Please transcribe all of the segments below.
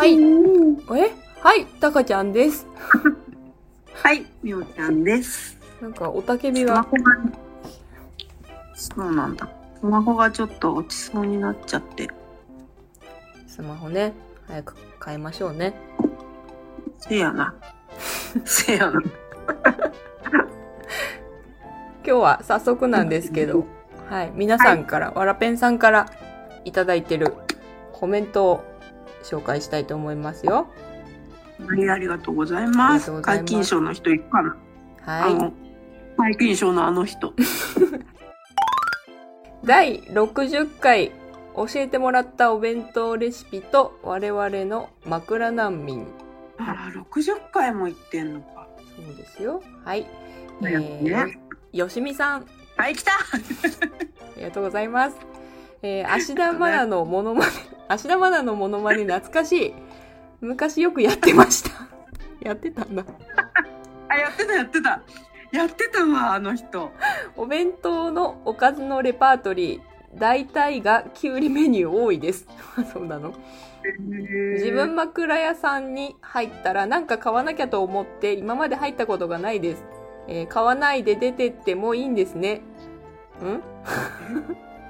はい。え？はい、たかちゃんです。はい、みおちゃんです。なんか、おたけびが、そうなんだ。スマホがちょっと落ちそうになっちゃって。スマホね、早く変えましょうね。せやな。せやな。今日は早速なんですけど、はい、皆さんから、わらぺんさんからいただいてるコメントを紹介したいと思いますよ。はい、ありがとうございあます。ます解禁賞の人いるかな、あはの、解禁賞のあの人。い。第60回、教えてもらったお弁当レシピと我々の枕難民。あら、60回も行ってんのか。そうですよ。はい。だよねよしみさん、はい、来た ありがとうございます。えー、芦田愛菜のモノマネ、芦田愛菜のモノマネ懐かしい。昔よくやってました。やってたんだ。あ、やってた、やってた。やってたわ、あの人。お弁当のおかずのレパートリー、大体がきゅうりメニュー多いです。そうなの？自自分枕屋さんに入ったらなんか買わなきゃと思って今まで入ったことがないです。えー買わないで出てってもいいんですね。ん？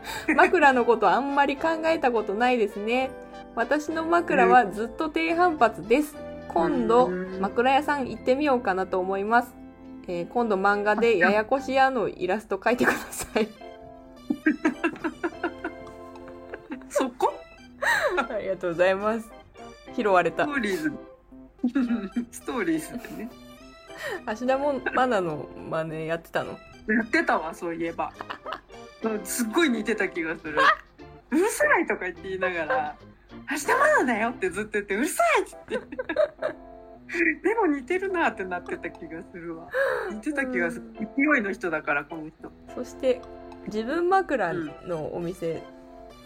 枕のことあんまり考えたことないですね。私の枕はずっと低反発です。今度うん枕屋さん行ってみようかなと思います。えー今度漫画でややこしやのイラスト描いてください。そこ ありがとうございます。拾われたスト。ーリーズ。ストーリーズってね。芦田もマナの真似やってたの？やってたわ、そういえば。すっごい似てた気がする。うるさいとか言って言いながら、明日まだだよってずっと言って、うるさいって言って。でも似てるなってなってた気がするわ。似てた気がする。勢いの人だから、この人。そして自分枕のお店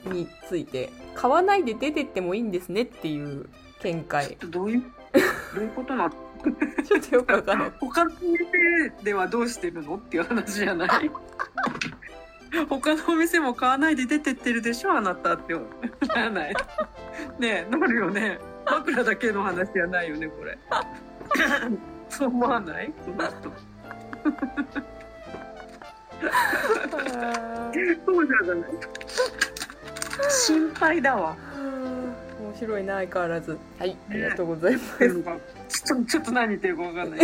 について、買わないで出てってもいいんですねっていう見解どういう、どういうことなの？ちょっとよくわかんない他の店ではどうしてるの？っていう話じゃない？他のお店も買わないで出てってるでしょあなたってならない。ねえなるよね。枕だけの話じゃないよねこれ。そう思わない？この人。そうじゃない。心配だわ。面白いな相変わらず。はい。ありがとうございます、ちょっとちょっと何言ってるか分かんない。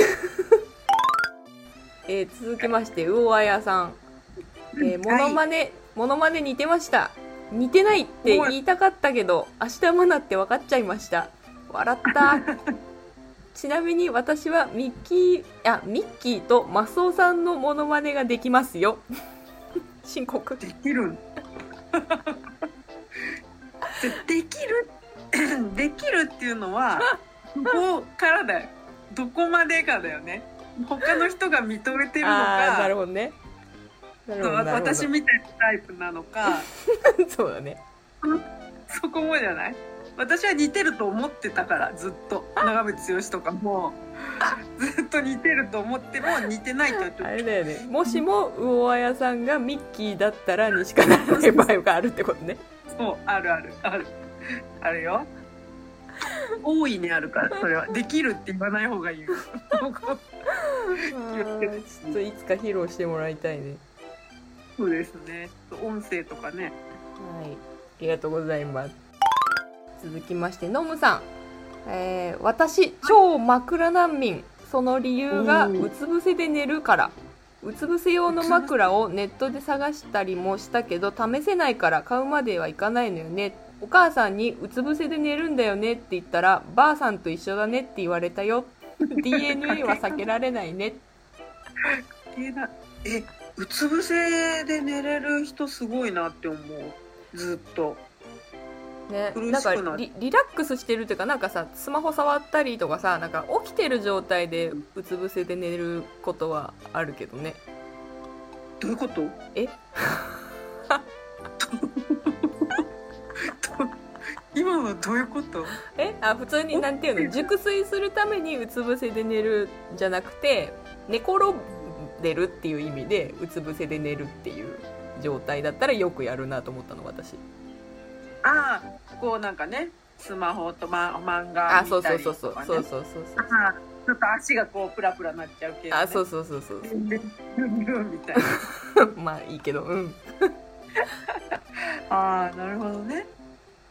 えー続きまして魚あやさんえー、モノマネ、モノマネ似てました。似てないって言いたかったけど、明日マナって分かっちゃいました。笑った。ちなみに私はミッキー、あ、ミッキーとマスオさんのモノマネができますよ。深刻。できるんで できる できるっていうのはここからだよどこまでかだよね他の人が認めてるのああ、なるかほどね。私みたいなタイプなのか そうだね。そこもじゃない？私は似てると思ってたからずっと長渕剛とかもずっと似てると思っても似てないと言ってあれだよね。もしも魚あやさんがミッキーだったらにしかならない場合があるってことね。そうあるあるあるあるよ大いにあるからそれはできるって言わない方がいい ちょっといつか披露してもらいたいね。そうですね音声とかねはい、ありがとうございます。続きまして、ノムさん。えー私、超枕難民。その理由が、うつ伏せで寝るから。うつ伏せ用の枕をネットで探したりもしたけど、試せないから買うまではいかないのよね。お母さんにうつ伏せで寝るんだよねって言ったら、ばあさんと一緒だねって言われたよ。DNA は避けられないね。えうつ伏せで寝れる人すごいなって思う。ずっと。ね、苦なんかリリラックスしてるっていうかなんかさスマホ触ったりとかさなんか起きてる状態でうつ伏せで寝ることはあるけどね。どういうこと？え？今のどういうこと？え？あ普通になんていうの？熟睡するためにうつ伏せで寝るじゃなくて寝転んでるっていう意味でうつ伏せで寝るっていう状態だったらよくやるなと思ったの私。ああこうなんかねスマホと、ま、漫画あそう見たそうそうそうりとかねそうそうそうそう。あちょっと足がこうプラプラなっちゃうけど、ね、あそうそうそうそうルンルンルンみたいなまあいいけどうんああなるほどね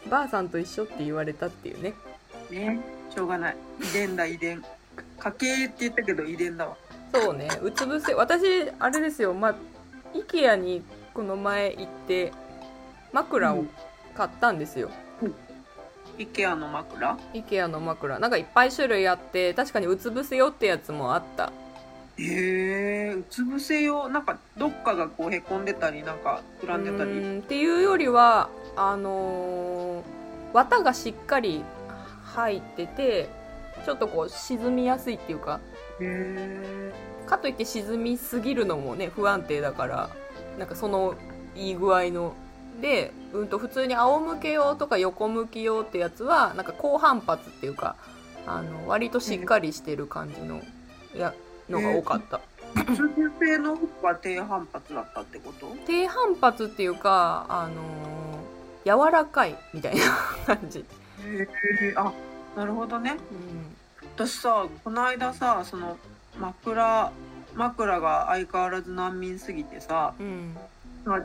ばあさんと一緒って言われたっていうねねしょうがない遺伝だ遺伝家系って言ったけど遺伝だわそうね。うつ伏せ。私あれですよ。まあ IKEA にこの前行って枕を買ったんですよ、IKEA の枕？IKEA の枕。なんかいっぱい種類あって確かにうつ伏せよってやつもあった。へえうつ伏せ用なんかどっかがこうへこんでたりなんか膨らんでたうりっていうよりはあのー綿がしっかり入っててちょっとこう沈みやすいっていうかかといって沈みすぎるのもね不安定だからなんかそのいい具合の。で、うん、と普通に仰向け用とか横向き用ってやつはなんか高反発っていうかあの割としっかりしてる感じのやのが多かった、の方が低反発だったってこと？低反発っていうかあのー柔らかいみたいな感じ、へえあなるほどね。うん、私さこの間さその枕枕が相変わらず難民すぎてさうん。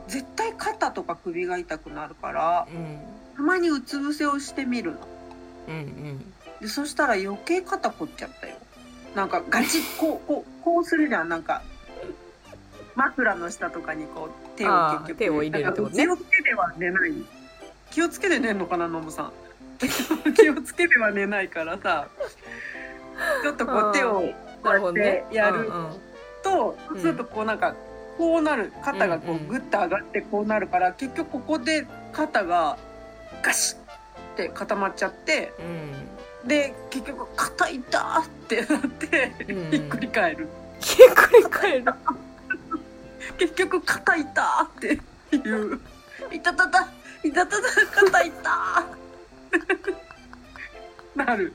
絶対肩とか首が痛くなるからうん。たまにうつ伏せをしてみるの。うんうん。でそしたら余計肩凝っちゃったよ。なんかガチッ こうこうこうするじゃん。なんか枕の下とかにこう手を結局。手を入れるってことね。気をつけては寝ない。気をつけて寝んのかなノムさん。気をつけては寝ないからさちょっとこう手をこうやってやるとそうするとこうなんかこうなる肩がこうグッと上がってこうなるから結局ここで肩がガシッって固まっちゃってで結局肩痛ってなってひっくり返る。ひっくり返る。結局肩痛っていう「いたたたいたたた肩痛」なる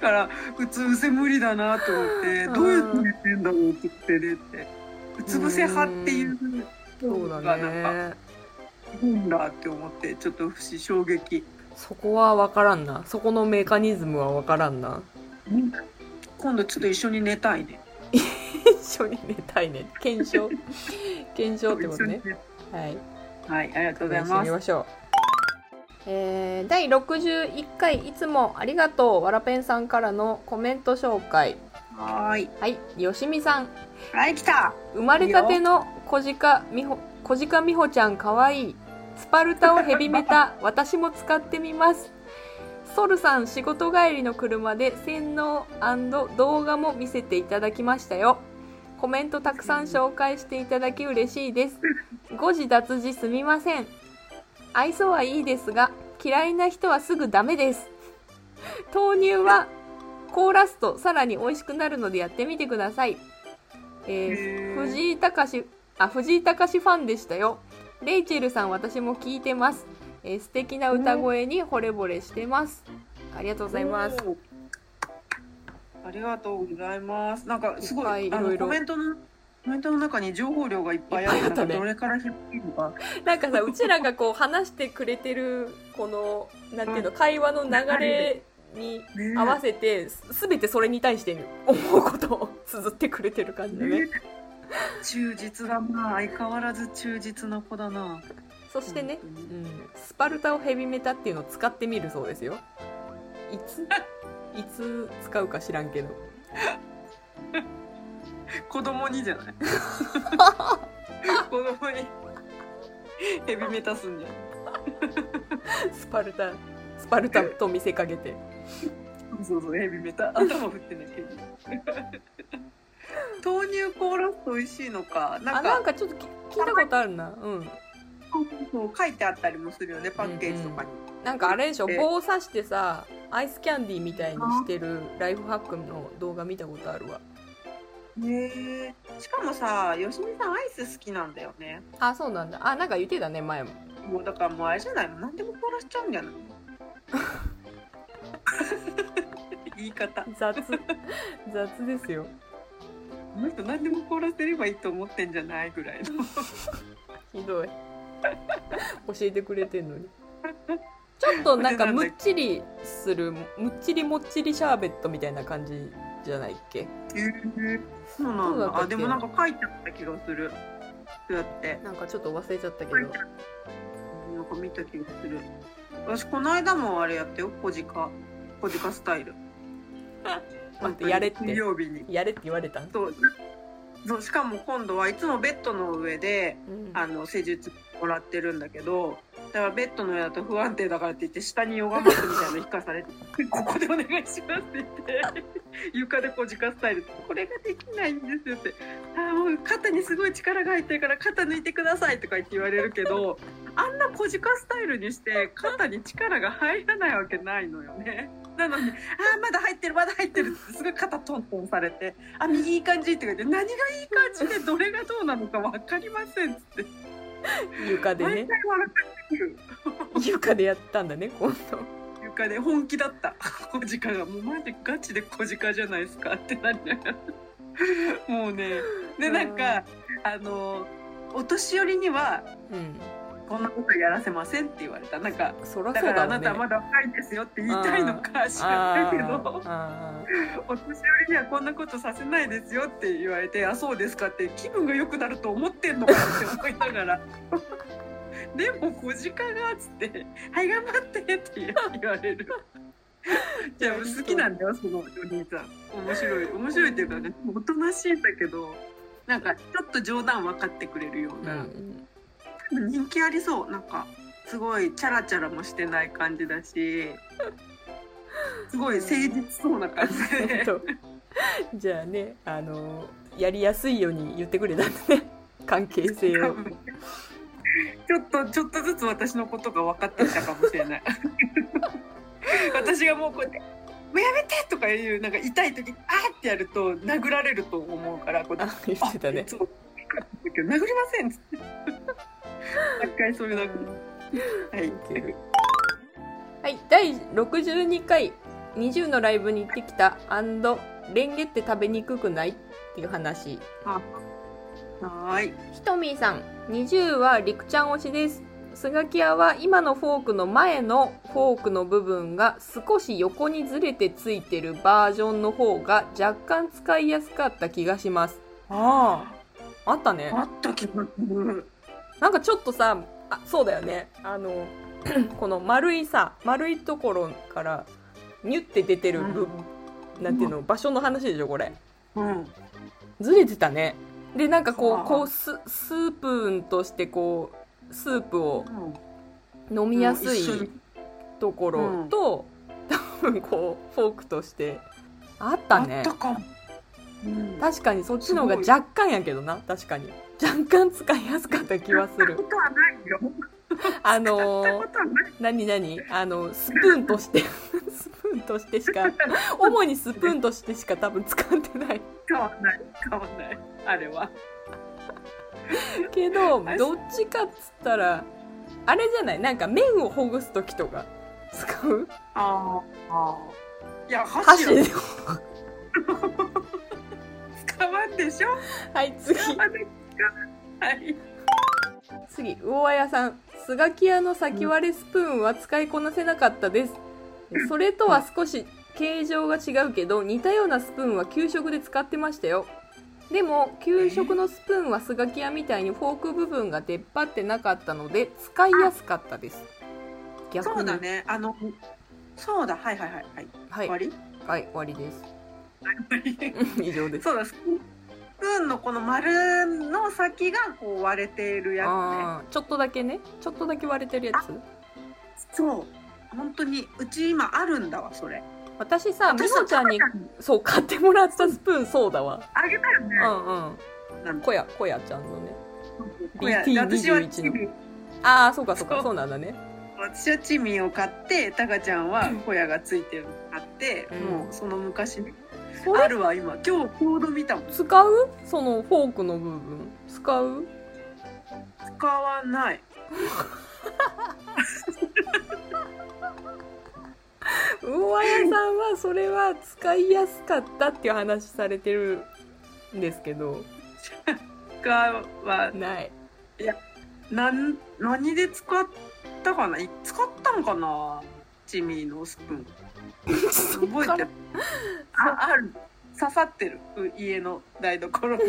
からうつ伏せ無理だなと思ってうん。どうやって寝てんだろううつ伏せでって。うつ伏せ派っていうそうだがなんかねいいんだって思ってちょっと不思衝撃。そこは分からんな。そこのメカニズムは分からんな。今度ちょっと一緒に寝たいね。一緒に寝たいね。検証。検証ってことね。はい。はいありがとうございます。みましょうえー、第61回いつもありがとうわらぺんさんからのコメント紹介。はーい。はいよしみさん。はい来た。生まれたての小鹿美穂小鹿美穂ちゃんかわいい。スパルタをヘビメタ 私も使ってみます。ソルさん仕事帰りの車で洗脳動画も見せていただきましたよ。コメントたくさん紹介していただき嬉しいです。誤字脱字すみません愛想はいいですが嫌いな人はすぐダメです。豆乳は凍らすとさらに美味しくなるのでやってみてください。えへー、ー藤井隆あ藤井隆ファンでしたよ。レイチェルさん私も聞いてます、えー素敵な歌声に惚れ惚れしてます。ありがとうございます。ありがとうございます。なんかすごいいろいろ。コメントのコメントの中に情報量がいっぱいあったね。かどれから引っ張るのか。なんかさうちらがこう話してくれてるこのなんていうの会話の流れにね合わせてすべてそれに対して思うことを綴ってくれてる感じだね。ね。忠実だな相変わらず忠実な子だな。そしてね、うん、スパルタをヘビメタっていうのを使ってみるそうですよ。いつ？いつ使うか知らんけど子供にじゃない？子供にヘビメタすんじゃん。スパルタスパルタと見せかけてそうそうヘビメタ頭振ってないヘビ。豆乳凍らすと美味しいのか？なあんかなんかちょっとき聞いたことあるなうんそう書いてあったりもするよねパッケージとかに。なんかあれでしょ？え棒刺してさアイスキャンディーみたいにしてるライフハックの動画見たことあるわへえしかもさよしみさんアイス好きなんだよね。あそうなんだ。あなんか言ってたね前も。もうだからもうあれじゃないの？何でも凍らしちゃうんじゃない言い方。雑。雑ですよ。この人何でも凍らせればいいと思ってんじゃないぐらいの。ひどい。教えてくれてんのに。ちょっとなんかむっちりするむっちりもっちりシャーベットみたいな感じじゃないっけ？えー、そうなんだ。あでもなんか書いてあった気がする。そうやって。なんかちょっと忘れちゃったけど。なんか見た気がする。私この間もあれやったよ。小鹿小鹿スタイル。待ってやれって。水曜日に。やれって言われた？ん、そう。そうしかも今度はいつもベッドの上でうん。あの施術もらってるんだけどだからベッドの上だと不安定だからって言って下にヨガマットみたいなの引かされて「ここでお願いします」って言って床で小鹿スタイルこれができないんですよって「あもう肩にすごい力が入ってるから肩抜いてください」とか言って言われるけど あんな小鹿スタイルにして肩に力が入らないわけないのよね。なのに「あーまだ入ってるまだ入ってる」ってすごい肩トントンされて「あ右いい感じ」って言って「何がいい感じでどれがどうなのか分かりません」っつって。床でね。床でやったんだね今度。床で本気だった。小鹿が。もうマジガチで小鹿じゃないですかってなりながら。もうね。でなんかあのお年寄りにはうんこんなことやらせませんって言われた。なんかそらだそうだからあなたはまだ若いですよって言いたいのか知らないけどあ お年寄りにはこんなことさせないですよって言われてあそうですかって気分が良くなると思ってんのかって思いながら。でも小鹿がっつって「はい頑張って」って言われる。じゃあ好きなんだよそのお兄さん。面白い面白いっていうかねおとなしいんだけどなんかちょっと冗談分かってくれるようあ、うな、ん、人気ありそう。なんかすごいチャラチャラもしてない感じだし。すごい誠実そうな感じで。とじゃあねあのやりやすいように言ってくれたんだね。関係性を。ちょっとちょっとずつ私のことが分かってきたかもしれない。私がもうこうやって「もうやめて!」とかいうなんか痛い時に「あーってやると殴られると思うからこうやってあ言ってたね。殴りませんっつって毎回そういうなんかはいウケる。はい第62回20のライブに行ってきたレンゲって食べにくくない？っていう話。はーい。ひとみーさん20はりくちゃん推しです。スガキ屋は今のフォークの前のフォークの部分が少し横にずれてついてるバージョンの方が若干使いやすかった気がします。あああったね。あった気がするなんかちょっとさあそうだよね。あの この丸いさ丸いところからニュって出てる部、なんていうの場所の話でしょこれ。うん。ずれてたね。でなんかこそう。うこうススープーンとしてこうスープをうん。飲みやすいところと、多分こうフォークとしてあったね。うん。確かにそっちの方が若干やけどな確かに若干使いやすかった気はする。ことはないよ。あのー何何？あのスプーンとして スプーンとしてしか 主にスプーンとしてしか多分使ってない。変わんない。変わんない。あれは。けどどっちかっつったらあれじゃない？なんか麺をほぐす時とか使う？あーあー。いや箸箸 使わんでしょ？はい次はい。次魚あやさん。スガキ屋の先割れスプーンは使いこなせなかったです。それとは少し形状が違うけど似たようなスプーンは給食で使ってましたよ。でも給食のスプーンはスガキ屋みたいにフォーク部分が出っ張ってなかったので使いやすかったです。逆に。そうだね。あのそうだ。はいはいはいはい。はい。終わり？はい終わりです。以上です。そうだ。スプーンのこの丸の先がこう割れているやあーちょっとだけね。ちょっとだけ割れてるやつ。つねそう。本当にうち今あるんだわそれ。私さみ私ほちゃんにそう買ってもらったスプーンそうだわ。あげたよね。うんうん。こやこやちゃんのね。これ BT21 私はのああそうかそうかそう。なんだね。私はチミンを買ってタカちゃんはホヤがついてるの買って、うん。もうその昔にそれあるわ今。今日ちょうど見たもん。使う？そのフォークの部分。使う？使わない。魚あやさんはそれは使いやすかったっていう話されてるんですけど。使わない。なん何で使ったかな？い使ったんかな？ジミーのスプーン覚えてる。あある。刺さってる。う家の台所に。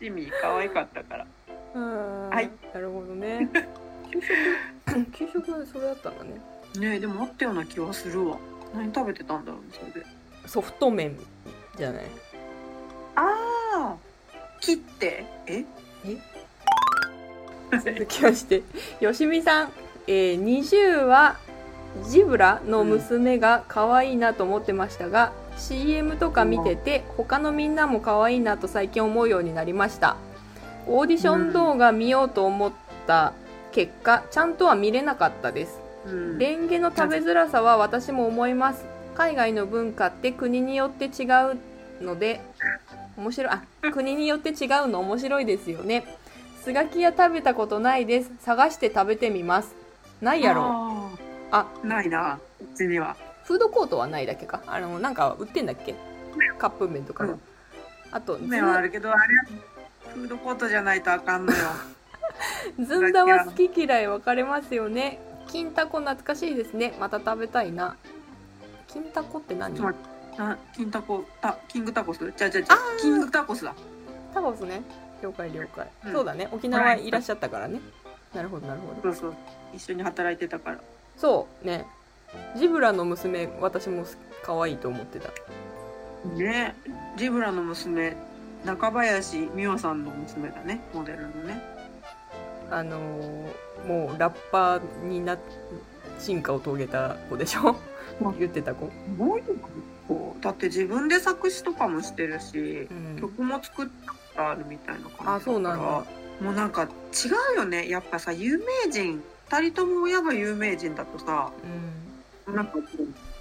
ジミー可愛かったから。うん。はい。なるほどね。給食給食はそれだったんだね。ねえでもあったような気はするわ。何食べてたんだろうねそれで。ソフト麺じゃない？ああ切って。え？続きましてよしみさん、えー、20はジブラの娘が可愛いなと思ってましたが、CM とか見てて他のみんなも可愛いなと最近思うようになりました。オーディション動画見ようと思った結果ちゃんとは見れなかったです。うん。レンゲの食べづらさは私も思います。海外の文化って国によって違うので面白いあ国によって違うの面白いですよね。スガキ屋食べたことないです。探して食べてみます。ないやろあないなうちには。フードコートはないだけか。あのなんか売ってんだっけ？カップ麺とかは、うん。あとず麺はあるけどあれフードコートじゃないとあかんのよ。ずんだは好き嫌い分かれますよね。金タコ懐かしいですね。また食べたいな。金タコって何？金タコたキングタコス？じゃじゃじゃキングタコスだ。タコスね。了解了解、うん。そうだね。沖縄いらっしゃったからね。なるほどなるほど。そうそう。一緒に働いてたからそうね。ジブラの娘私も可愛いと思ってた。ね。ジブラの娘中林美桜さんの娘だね。モデルのね。あのーもうラッパーにな進化を遂げた子でしょ？うん言ってた子、すごいだって自分で作詞とかもしてるしうん、曲も作ったことあるみたいな感じだから。あそうなんだ。もうなんか違うよね。やっぱさ有名人2人とも親が有名人だとさうん。なんかこう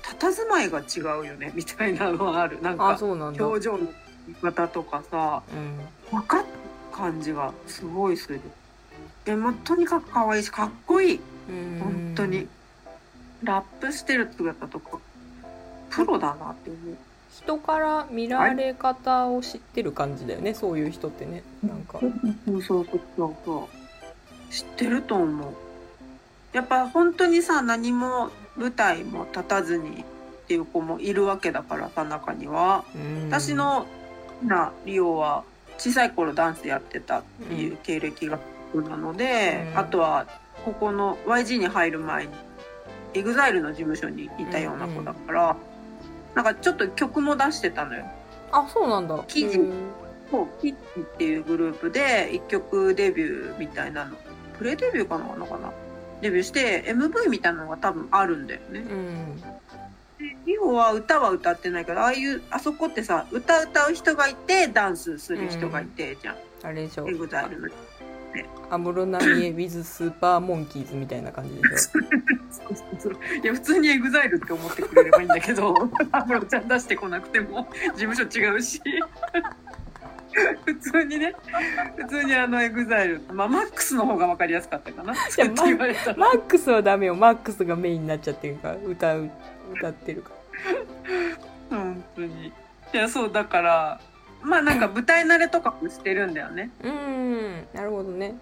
佇まいが違うよね みたいなのはある。なんあか表情の言い方とかさうん、分かる感じがすごいする。でもとにかく可愛いしかっこいい。うん。本当に。ラップしてる姿とかプロだなって思う。人から見られ方を知ってる感じだよね、そういう人ってねなんか。そうそうそうそう。知ってると思うやっぱ本当にさ何も舞台も立たずにっていう子もいるわけだからさ中には。うん。私のなリオは小さい頃ダンスやってたっていう経歴がなので、うん。あとはここの YG に入る前に EXILE の事務所にいたような子だから、なんかちょっと曲も出してたのよ。あそうなんだ。記事。そうキッチっていうグループで一曲デビューみたいなの。プレデビューかなのかなデビューして MV みたいなのが多分あるんだよね。うん。でリオは歌は歌ってないけどああいうあそこってさ歌歌う人がいてダンスする人がいて、じゃん。あれでしょ。EXILE の。安室奈美恵 with スーパーモンキーズみたいな感じでしょ。そうそうそう。いや普通に EXILE って思ってくれればいいんだけど 安室ちゃん出してこなくても事務所違うし 普通にね。普通にあの EXILE まあマックスの方が分かりやすかったかな。そうやって言われたら。マックスはダメよ。マックスがメインになっちゃってるから歌う歌ってるか 本当に。いやそうだからまあなんか舞台慣れとかもしてるんだよね。らうん。なるほどね。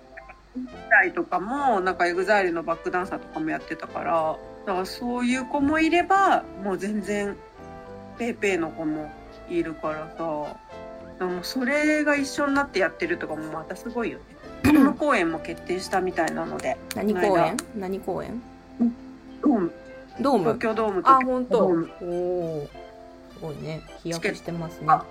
舞台とかもなんか EXILE のバックダンサーとかもやってたから。だからそういう子もいればもう全然ペーペーの子もいるからさでもそれが一緒になってやってるとかもまたすごいよね。この公演も決定したみたいなので。何公演何公演ドーム。ドーム？東京ドームとあ本当？おおすごいね。飛躍してますね。あ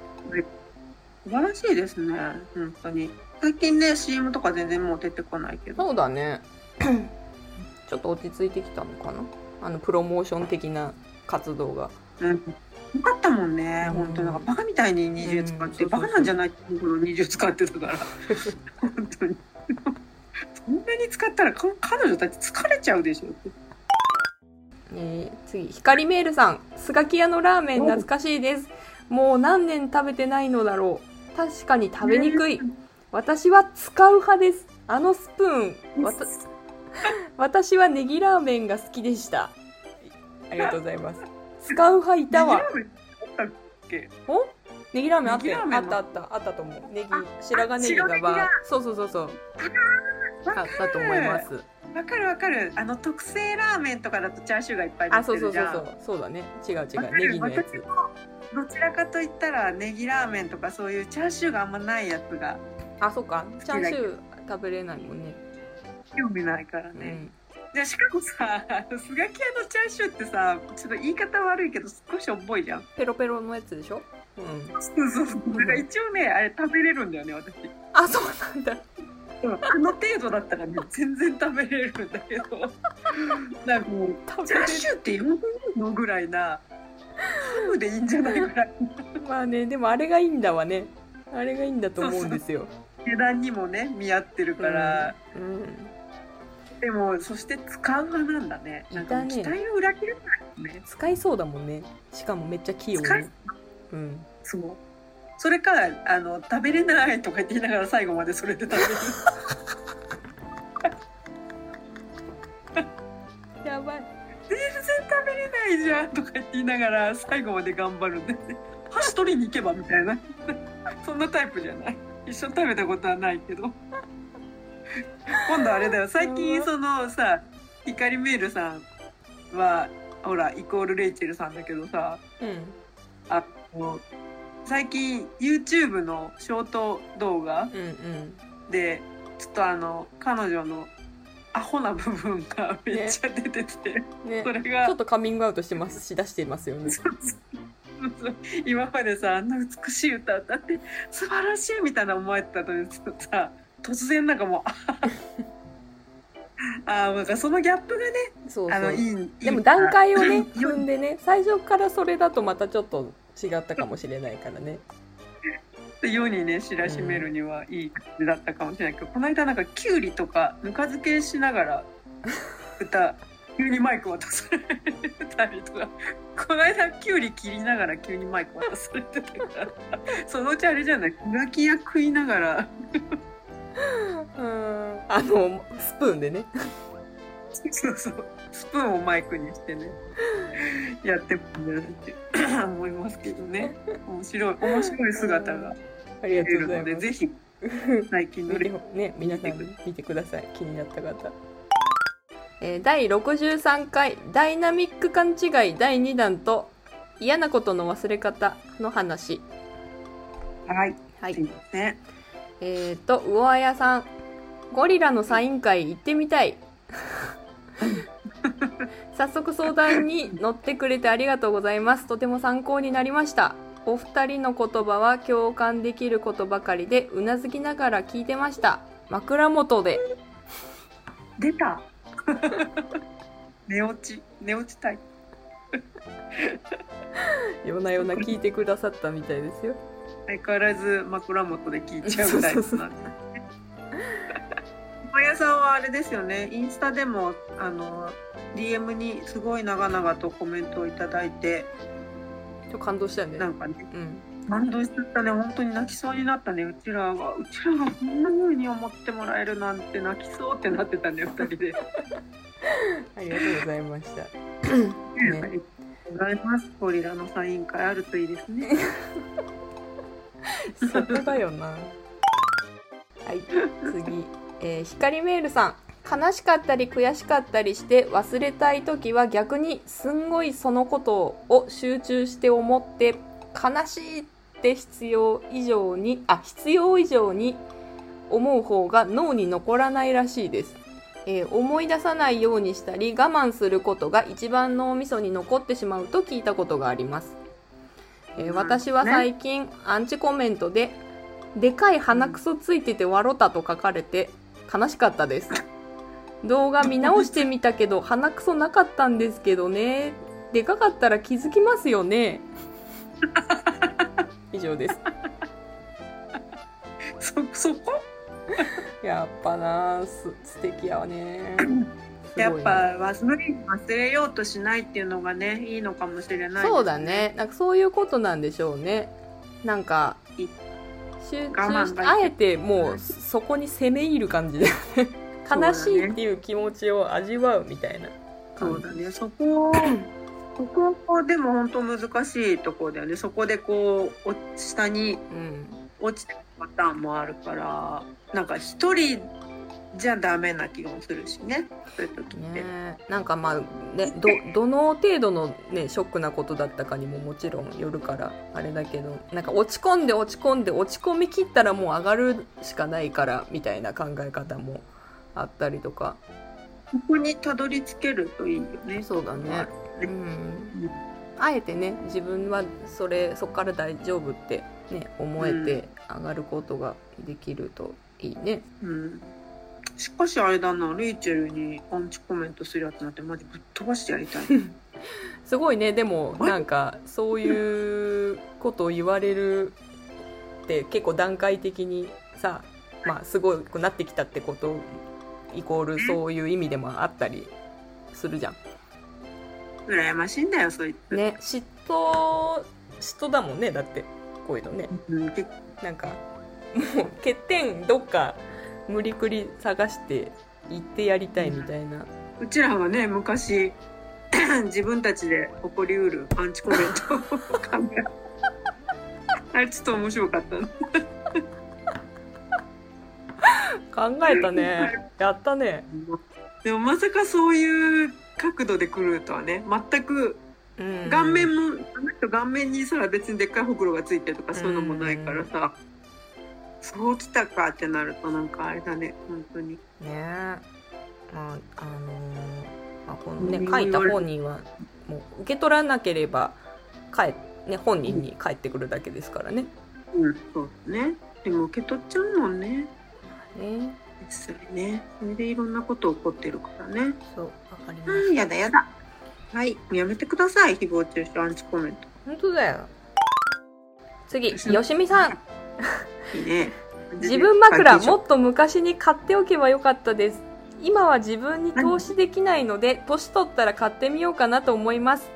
素晴らしいですね。本当に。最近ね CM とか全然もう出てこないけど。そうだね。ちょっと落ち着いてきたのかな？あのプロモーション的な活動が。うん、よかったもんね、うん。本当なんかバカみたいに二重使って、バカなんじゃないっていうほど二重使ってたから。本当に。そんなに使ったらか彼女たち疲れちゃうでしょえー次光メールさん。スガキ屋のラーメン懐かしいです。もう何年食べてないのだろう。確かに食べにくい。私は使う派です。あのスプーン。わた 私はネギラーメンが好きでした。ありがとうございます使う派いたわ。ネギラーメンあったっけ？おネギラーメンあったあったあったあったと思う。ネギあ白髪ネギが白ネギがバーそうそうそうそう。買ったと思います。わかるわかる。あの特製ラーメンとかだとチャーシューがいっぱい乗あってるじゃん。そうそうそうそう。そうだね。違う違う。ネる。ギのやつ。どちらかといったらネギラーメンとかそういうチャーシューがあんまないやつがあそうか。チャーシュー食べれないもんね。興味ないからね、うんでしかもさスガキ屋のチャーシューってさちょっと言い方悪いけど少し重いじゃん。ペロペロのやつでしょ？うん。そうそう。そうだから一応ねあれ食べれるんだよね私。あそうなんだ。でもあの程度だったらね全然食べれるんだけど。なんかもうチャーシューって呼ぶのぐらいなハムでいいんじゃないぐらい。まあねでもあれがいいんだわね。あれがいいんだと思うんですよ。値段にもね見合ってるから、うんでもそして使う派なんだね。なんか期待を裏切るからね。使いそうだもんね。しかもめっちゃ器用使いにう。ん。そう。それかあの食べれないとか言って言いながら最後までそれで食べる。やばい。全然食べれないじゃんとか言って言いながら最後まで頑張るんで箸取りに行けばみたいな。そんなタイプじゃない。一緒に食べたことはないけど 今度あれだよ。最近そのさ光メールさんはほらイコールレイチェルさんだけどさうん。あの最近 YouTube のショート動画うんうん。でちょっとあの彼女のアホな部分がめっちゃ出てて、ね。それがちょっとカミングアウトしてますし出していますよね。今までさあんな美しい歌歌って素晴らしいみたいな思えてたのにさ突然なんかもう ああなんかそのギャップがねそうあのいいでも段階をねよ踏んでね最初からそれだとまたちょっと違ったかもしれないからね。世にね知らしめるにはいい感じだったかもしれないけど、この間なんかキュウリとかぬか漬けしながら 歌急にマイク渡されたりとか。この間キュウリ切りながら急にマイク渡されてたか。らそのうちあれじゃない？浮き屋食いながらうん。あのスプーンでね。そうそう。スプーンをマイクにしてね。やってもいいんじゃないって思いますけどね。面白い面白い姿がありが出るのでぜひ最近のね皆さん見てください。気になった方、えー第63回ダイナミック勘違い第2弾と嫌なことの忘れ方の話。はい。すい。はいませんえーと魚あやさん。ゴリラのサイン会行ってみたい。早速相談に乗ってくれてありがとうございます。とても参考になりました。お二人の言葉は共感できることばかりでうなずきながら聞いてました。枕元で。出た。寝落ち。寝落ちたい夜な夜な聞いてくださったみたいですよ相変わらず枕元で聞いちゃうタイプなんですね。小屋さんはあれですよね。インスタでもあの DM にすごい長々とコメントをいただいてちょ感動したよね。なんかね。うん。感動しちゃったね。本当に泣きそうになったね。うちらがうちらがこんな風に思ってもらえるなんて泣きそうってなってたね二人で、ありがとうございました。ありがとうございます。ゴリラのサイン会あるといいですね そこだよな。はい次、えー、光メールさん。悲しかったり悔しかったりして忘れたい時は逆にすんごいそのことを集中して思って悲しいって必要以上にあ必要以上に思う方が脳に残らないらしいです、えー思い出さないようにしたり我慢することが一番脳みそに残ってしまうと聞いたことがあります。えー私は最近アンチコメントで「でかい鼻くそついてて笑った」と書かれて悲しかったです。動画見直してみたけど鼻くそなかったんですけどね。でかかったら気づきますよね。以上です。そそこ？やっぱなす素敵やわねやっぱ忘れ忘れようとしないっていうのがねいいのかもしれないですそうだね。なんかそういうことなんでしょうね。なんかい集中してあえてもうそこに攻め入る感じで 悲しいっていう気持ちを味わうみたいなそうだね。そこをそこでも本当難しいところだよね。そこでこうお下にうん。落ちてるパターンもあるからなんか一人じゃダメな気もするしね。そういう時って、ねなんかまあねどどの程度のねショックなことだったかにももちろんよるからあれだけどなんか落ち込んで落ち込んで落ち込みきったらもう上がるしかないからみたいな考え方もあったりとか。ここにたどり着けるといいよね。そうだね。うねん。あえてね自分はそれそこから大丈夫ってね思えて上がることができるといいね、うんしかしあれだなレイチェルにアンチコメントするやつなんてマジぶっ飛ばしてやりたい。すごいね。でもはいなんかそういうことを言われるって結構段階的にさまあすごくなってきたってことイコールそういう意味でもあったりするじゃん。羨ましいんだよそいつ、ね嫉妬嫉妬だもんねだってこういうのね。うん、でなんかもう欠点どっか無理くり探して言ってやりたいみたいな。うちらはね昔 自分たちで起こりうるアンチコメントを 考えあれちょっと面白かったな。考えたね。やったね。でもまさかそういう角度で来るとはね全くうん。顔面も、あの人顔面にさ別にでっかいほくろがついてるとかそういうのもないからさ、そうきたかってなるとなんかあれだね本当に。ねえ。まああのーまあ、このねうん書いた本人はもう受け取らなければ帰ね本人に返ってくるだけですからね。うんそうね。でも受け取っちゃうもんね。ね。実際ね。それでいろんなこと起こってるからね。そうわかりまうんやだやだ。はいやめてください誹謗中傷アンチコメント。本当だよ。次よしみさん ね。自分枕ももっと昔に買っておけばよかったです。今は自分に投資できないので年取ったら買ってみようかなと思います。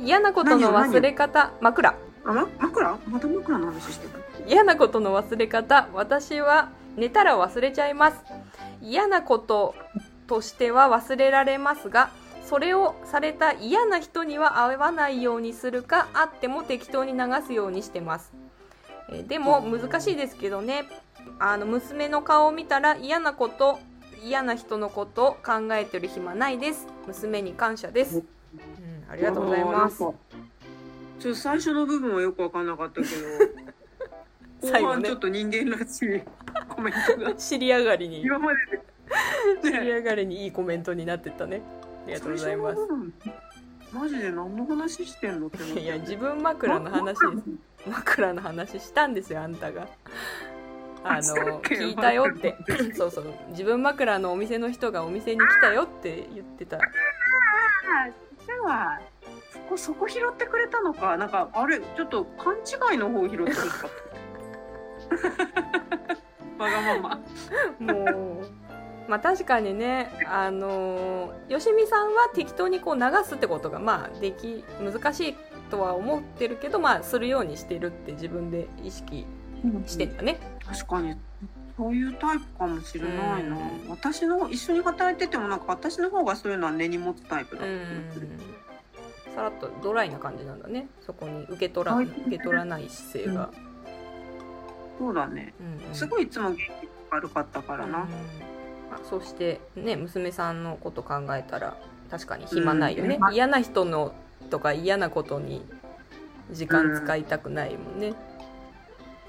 嫌なことの忘れ方枕。あま枕？また枕の話してる。嫌なことの忘れ方私は寝たら忘れちゃいます。嫌なこととしては忘れられますがそれをされた嫌な人には会わないようにするかあっても適当に流すようにしてますえーでも難しいですけどね。あの娘の顔を見たら嫌なこと嫌な人のことを考えてる暇ないです。娘に感謝です、うん、ありがとうございます。ちょっと最初の部分はよく分かんなかったけど 最後半ちょっと人間らしい コメントが。知り上がりに。今まで知で、り上がりにいいコメントになってったね。ありがとうございますマジで何の話してんのって思って。いや自分枕の話。です枕の話したんですよあんたが。あのけ聞いたよって。そうそう。自分枕のお店の人がお店に来たよって言ってた。あーではそこそこ拾ってくれたのか。なんかあれちょっと勘違いの方を拾ってほしかった。わがまま。もうまあ確かにねあのよしみさんは適当にこう流すってことがまあでき難しいとは思ってるけどまあするようにしてるって自分で意識してんだね、確かに。そういうタイプかもしれないな、うん。私の一緒に働いててもなんか私の方がそういうのは根に持つタイプだうった気がすさらっとドライな感じなんだね。そこに受け取らはい。受け取らない姿勢が、そうだね。うんうん。すごいいつも元気悪かったからな、うんあそしてね娘さんのこと考えたら確かに暇ないよね、うん。嫌な人のとか嫌なことに時間使いたくないもんね、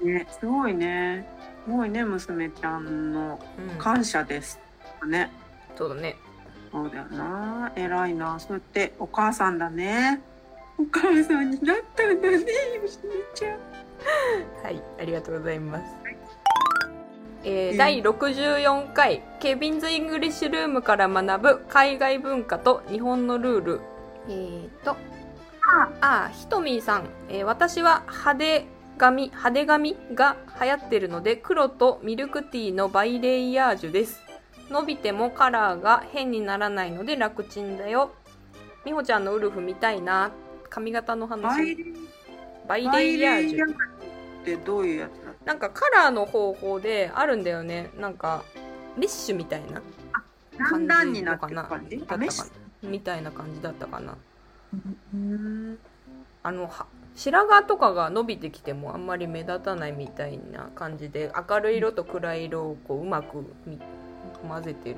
ねすごいね。すごいね娘ちゃんのうん感謝です。ね。そうだね。そうだよな。偉いな。そうやってお母さんだね。お母さんになったんだねよしみちゃん。はいありがとうございますえーうん。第64回ケビンズ・イングリッシュルームから学ぶ海外文化と日本のルール。えーとあ。あひとみーさん、えー私は派手髪派手髪が流行ってるので黒とミルクティーのバレイヤージュです。伸びてもカラーが変にならないので楽ちんだよ。みほちゃんのウルフ見たいな。髪型の話。レバイレイヤージュ。ってどういうやつ？だなんかカラーの方法であるんだよね。なんかリッシュみたいな感じのかなってる感じ？だったかな。みたいな感じだったかな。うん。あのは白髪とかが伸びてきてもあんまり目立たないみたいな感じで明るい色と暗い色をこううまくみ混ぜてる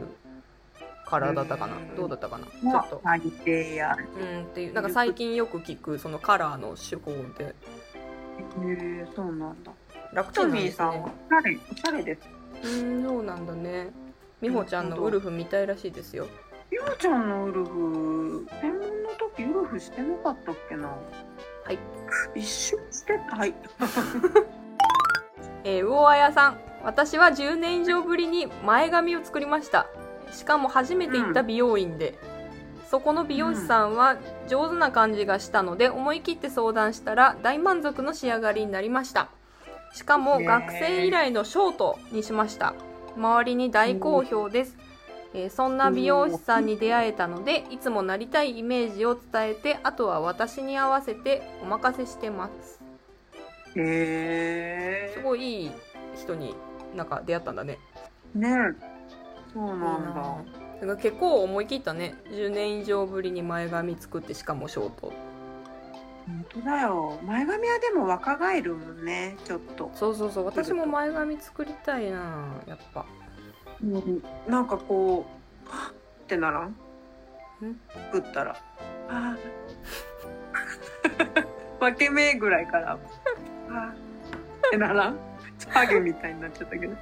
カラーだったかな。うん。どうだったかな？ちょまっと。あ、最低や。うんっていうなんか最近よく聞くそのカラーの手法で。へえそうなんだ。楽トちんなんで。すミーさんはねおしゃれ、おしゃれです。うんそうなんだね。美穂ちゃんのウルフ見たいらしいですよ。ゆうちゃんのウルフ、専門の時ウルフしてなかったっけな。はい。一瞬してた。はい。えー、魚あやさん。私は10年以上ぶりに前髪を作りました。しかも初めて行った美容院で、そこの美容師さんは上手な感じがしたので思い切って相談したら大満足の仕上がりになりましたしかも学生以来のショートにしました。周りに大好評です、えーそんな美容師さんに出会えたのでいつもなりたいイメージを伝えてあとは私に合わせてお任せしてます。へえ。すごいいい人になんか出会ったんだね。ねそうなんだ。だから結構思い切ったね。10年以上ぶりに前髪作ってしかもショート本当だよ。前髪はでも若返るもんね、ちょっと。そうそうそう。私も前髪作りたいなやっぱ。うん。なんかこう、はっってならん？ん？作ったら。はぁ分け目ぐらいから、はぁってならん？ハゲみたいになっちゃったけど。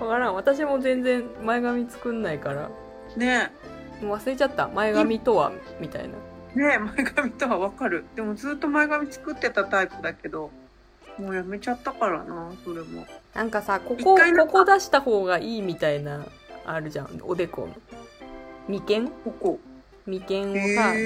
分からん。私も全然前髪作んないから。ね。もう忘れちゃった。前髪とはみたいな。え、ねえ、前髪とはわかる。でもずっと前髪作ってたタイプだけど、もうやめちゃったからな、それも。なんかさここここ出した方がいいみたいなあるじゃんおでこの眉間？ここ。眉間を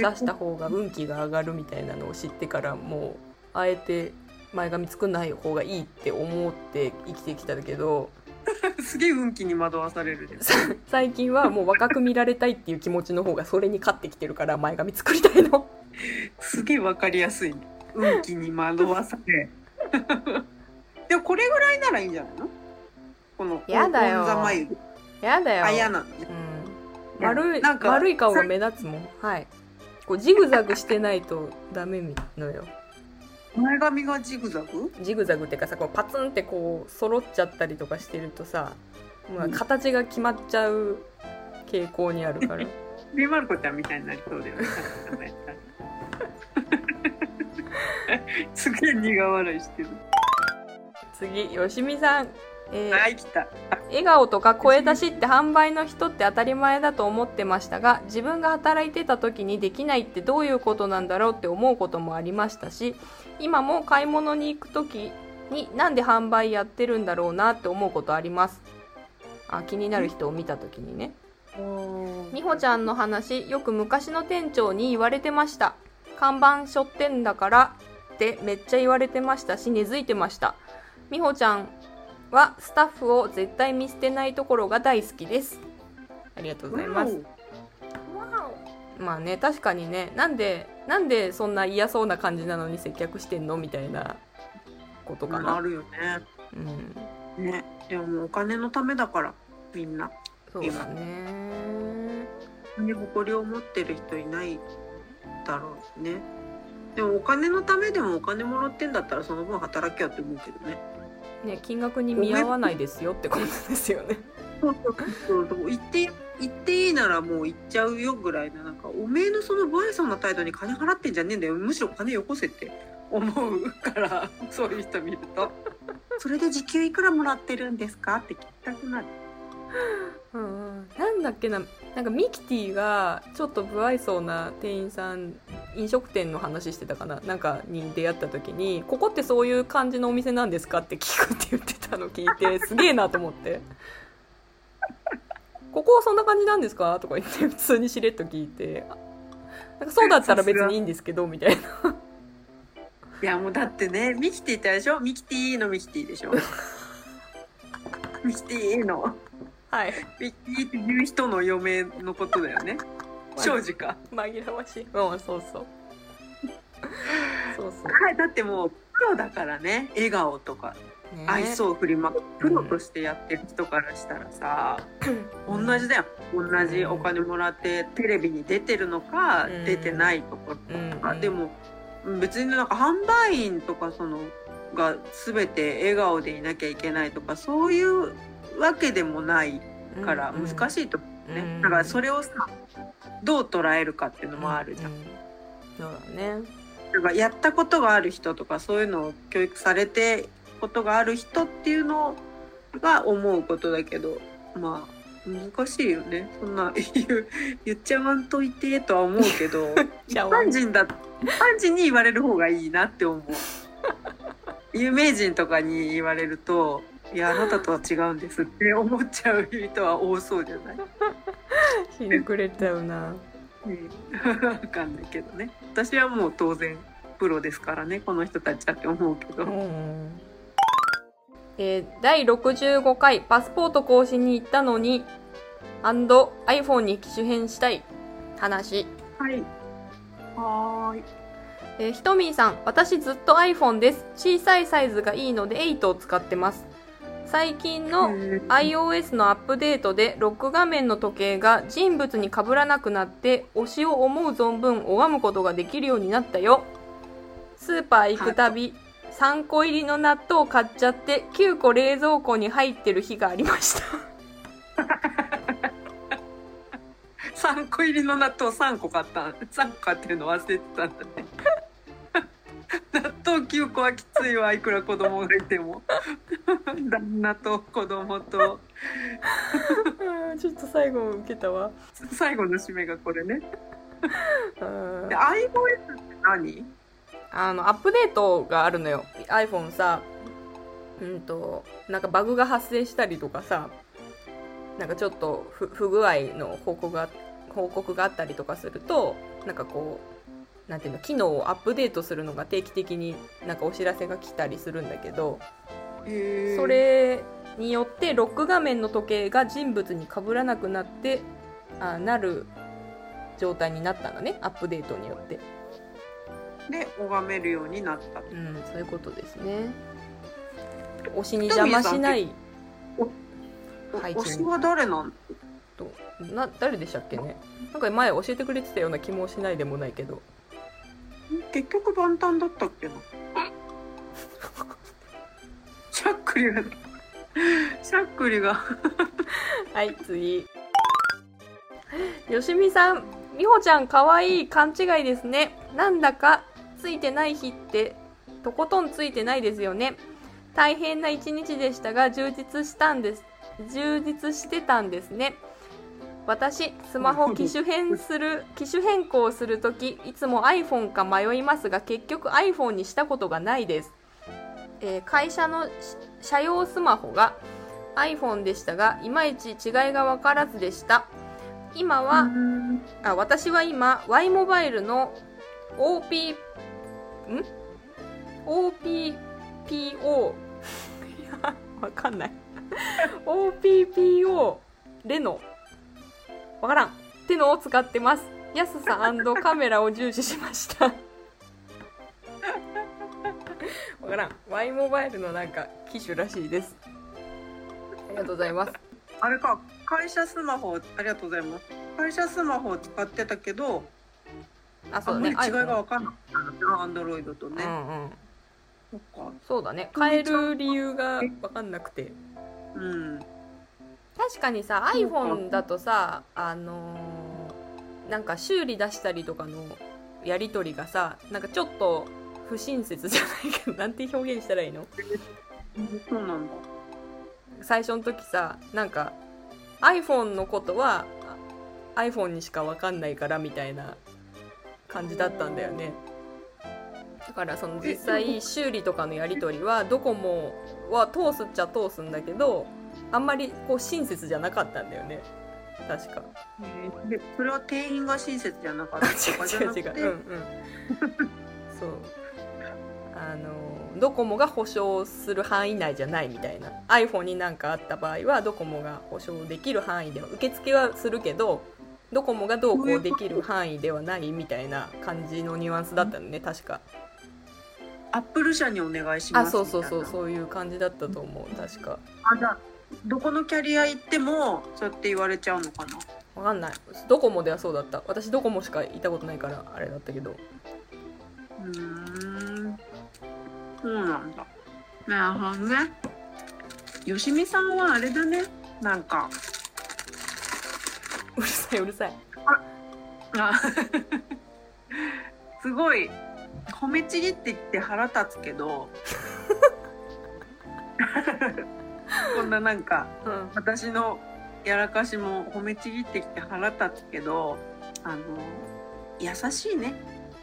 さ、出した方が運気が上がるみたいなのを知ってからもうあえて前髪作んない方がいいって思って生きてきたけど すげえ運気に惑わされる最近はもう若く見られたいっていう気持ちの方がそれに勝ってきてるから前髪作りたいの。すげえわかりやすい、ね。運気に惑わされ。でもこれぐらいならいいんじゃないの？この、やだよ。やだよ。あ、嫌なのね。うん、丸いなんか丸い顔が目立つもん。はい。こうジグザグしてないとダメのよ前髪がジグザグ？ジグザグっていうかさこうパツンってこう揃っちゃったりとかしてるとさもう形が決まっちゃう傾向にあるから。ビーマルコちゃんみたいになりそうだよね。すげえ苦笑いしてる。次よしみさん、えーはい、来た。笑顔とか声出しって販売の人って当たり前だと思ってましたが自分が働いてた時にできないってどういうことなんだろうって思うこともありましたし今も買い物に行く時になんで販売やってるんだろうなって思うことあります。あ気になる人を見た時にね。みほちゃんの話よく昔の店長に言われてました。看板背負ってんだからってめっちゃ言われてましたし根付いてました。みほちゃんはスタッフを絶対見捨てないところが大好きですありがとうございますまあね確かにねなんでなんでそんな嫌そうな感じなのに接客してんのみたいなことかあなるよね。うんね。でもお金のためだから、みんな。そうだねに誇りを持ってる人いないだろうしね。でもお金のためでもお金もらってんだったらその分働きゃって思うけどね。ね金額に見合わないですよってことですよね。そうそうそう言って言っていいならもう言っちゃうよぐらいのなんかおめえのその不愛想な態度に金払ってんじゃねえんだよ。むしろ金よこせって思うからそういう人見ると。それで時給いくらもらってるんですか？って聞きたくなるうんうん。なんだっけななんかミキティがちょっと不愛想な店員さん飲食店の話してたかな。なんかに出会った時に「ここってそういう感じのお店なんですか?」って聞くって言ってたの聞いてすげえなと思って「ここはそんな感じなんですか?」とか言って普通にしれっと聞いて。なんかそうだったら別にいいんですけどみたいな。いやもうだってねミキティってあれでしょ？ミキティのミキティでしょ？ミキティの。はい。ミキティっていう人の嫁のことだよね。庄司か。紛らわしい。うんそうそう。そうそう。はいだってもうプロだからね。笑顔とか。ね。愛想を振りまくプロとしてやってる人からしたらさ、同じだよ。同じお金もらってテレビに出てるのか、うん。出てないところうん。とか、でも別になんか販売員とかそのが全て笑顔でいなきゃいけないとかそういうわけでもないからうんうん。難しいと思うね、うん。だからそれをさどう捉えるかっていうのもあるじゃん、ううそうだね。だからやったことがある人とかそういうのを教育されてことがある人っていうのが思うことだけどまあ難しいよね。そんな 言う言っちゃわんといてとは思うけど 一般人だ一般人に言われる方がいいなって思う。有名人とかに言われると「いやあなたとは違うんです」って思っちゃう人は多そうじゃない？ひねくれちゃうな。うん。わかんないけどね。私はもう当然プロですからねこの人たちはって思うけど、うんえー第65回パスポート更新に行ったのに &iPhone に機種変したい話。はい。はーい。えーひとみーさん、私ずっと iPhone です。小さいサイズがいいので8を使ってます。最近の iOS のアップデートでロック画面の時計が人物に被らなくなって推しを思う存分拝むことができるようになったよ。スーパー行くたび3個入りの納豆を買っちゃって9個冷蔵庫に入ってる日がありました。3個入りの納豆3個買った3個買ってるの忘れてたんだね納豆9個はきついわいくら子供がいても。旦那と子供と。ちょっと最後受けたわ。最後の締めがこれね。うん。で iOS って何？あのアップデートがあるのよ。iPhone さうんとなんかバグが発生したりとかさなんかちょっと不不具合の報告が報告があったりとかするとなんかこうなんていうの機能をアップデートするのが定期的になんかお知らせが来たりするんだけどそれによってロック画面の時計が人物に被らなくなってあなる状態になったのねアップデートによってで拝めるようになったうん、そういうことですね。推しに邪魔しない配置に推しは誰なん？と、な、誰でしたっけね。なんか前教えてくれてたような気もしないでもないけど。結局万端だったっけなしゃっくりがしゃっくりがはい、次。よしみさん、みほちゃんかわいい勘違いですね。なんだか、ついてない日って、とことんついてないですよね。大変な一日でしたが、充実したんです。充実してたんですね。私、スマホ機種変する、機種変更するとき、いつも iPhone か迷いますが、結局 iPhone にしたことがないです。えー会社のし社用スマホが iPhone でしたが、いまいち違いが分からずでした。今は、あ私は今 Y モバイルの OP ん？OPPO いやわかんない OPPO レノわからん。ってのを使ってます。安さカメラを重視しました。わからん。Y モバイルのなんか機種らしいです。ありがとうございます。あれか。会社スマホありがとうございます。会社スマホを使ってたけどあそうね。違いが分かんなかったなアンドロイドとね、うんうん。そっか。そうだね。変える理由が分かんなくて。うん確かにさ iPhone だとさあのーなんか修理出したりとかのやり取りがさなんかちょっと不親切じゃないけど なんて表現したらいいの？そうなんだ。最初の時さなんか iPhone のことはあ iPhone にしか分かんないからみたいな感じだったんだよね。だからその実際修理とかのやり取りはドコモは通すっちゃ通すんだけどあんまりこう親切じゃなかったんだよね。確か。でそれは店員が親切じゃなかった。とかじゃ違う。なくて。違ううんうん。そう。あのドコモが保証する範囲内じゃないみたいな。iPhone になんかあった場合はドコモが保証できる範囲では受付はするけどドコモがどうこうできる範囲ではないみたいな感じのニュアンスだったのね確か。アップル社にお願いしますあそうそうそう。そういう感じだったと思う。確か。あじゃあどこのキャリア行ってもそうやって言われちゃうのかな？わかんない。ドコモではそうだった。私ドコモしかいたことないからあれだったけど。うーん。そうなんだ。なるほどね。よしみさんはあれだね。なんか。うるさいうるさい。あ すごい。褒めちぎってきて腹立つけど こんななんかうん。私のやらかしも褒めちぎってきて腹立つけどあの優しいね、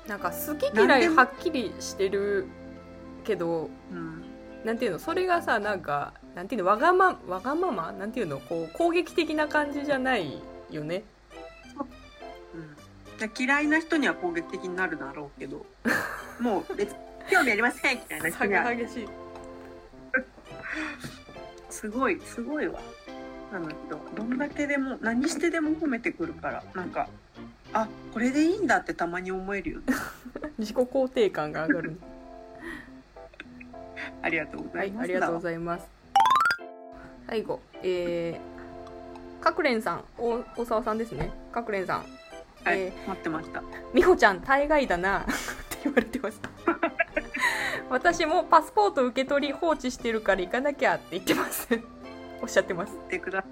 なんか好き嫌いはっきりしてるけどうん、なんていうの？それがさなんかなんていうの？わがまわがまま？なんていうの？こう攻撃的な感じじゃないよね。う。ん、だ嫌いな人には攻撃的になるだろうけど もう別に興味ありませんみたいな人差に激しいすごいすごいわ。あの人どんだけでも何してでも褒めてくるから。なんかあこれでいいんだってたまに思えるよね。自己肯定感が上がる。ありがとうござます、はいいありがとうございます。最後えー、かくれんさん。お大沢さんですね。かくれんさん。はい、え待ってました。美穂ちゃん大概だな。って言われてます私もパスポート受け取り放置してるから行かなきゃって言ってます。おっしゃってます。言ってください。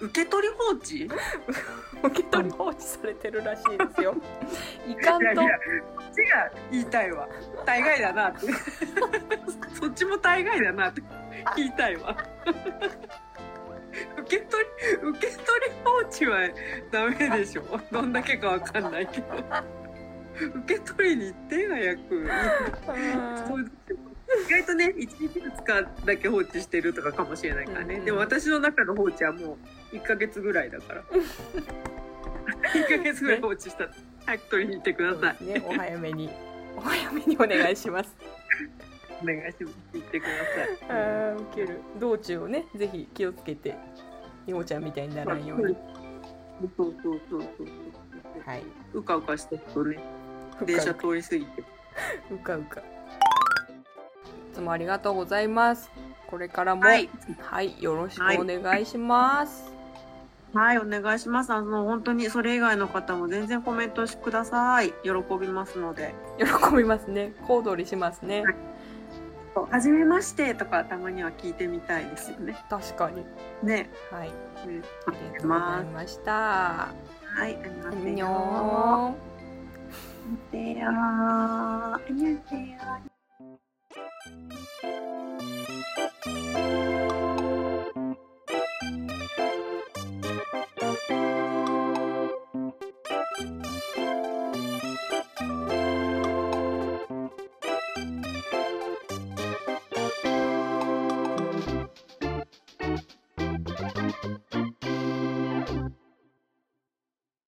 受け取り放置？い 受け取り放置されてるらしいですよ。いかんと。やいやこっちが言いたいわ大概だなってそっちも大概だなって言いたいわ受け取り受け取り放置はダメでしょどんだけかわかんないけど受け取りに行って早く。意外とね1日2日だけ放置してるとかかもしれないからね、うんうんでも私の中の放置はもう1ヶ月ぐらいだから。1ヶ月ぐらい放置した。ら早く取りに行ってください、ね。お早めに。お早めにお願いします。お願いします。行ってくだあーウケる。道中をねぜひ気をつけてみほちゃんみたいにならんように。そうそうそうそうそう。はい。うかうかしてるとね電車通り過ぎて。うかうか。いつもありがとうございます。これからもはい。はい、よろしくお願いします、はいお願いします。あの本当にそれ以外の方も全然コメントしてください。喜びますので。喜びますね。小躍りしますね。はい。初めましてとかたまには聞いてみたいですよね。確かに。ね。はい。ねありがとうございました。はい、ありがとう 네, 아, 안녕하세요. 안녕하세요.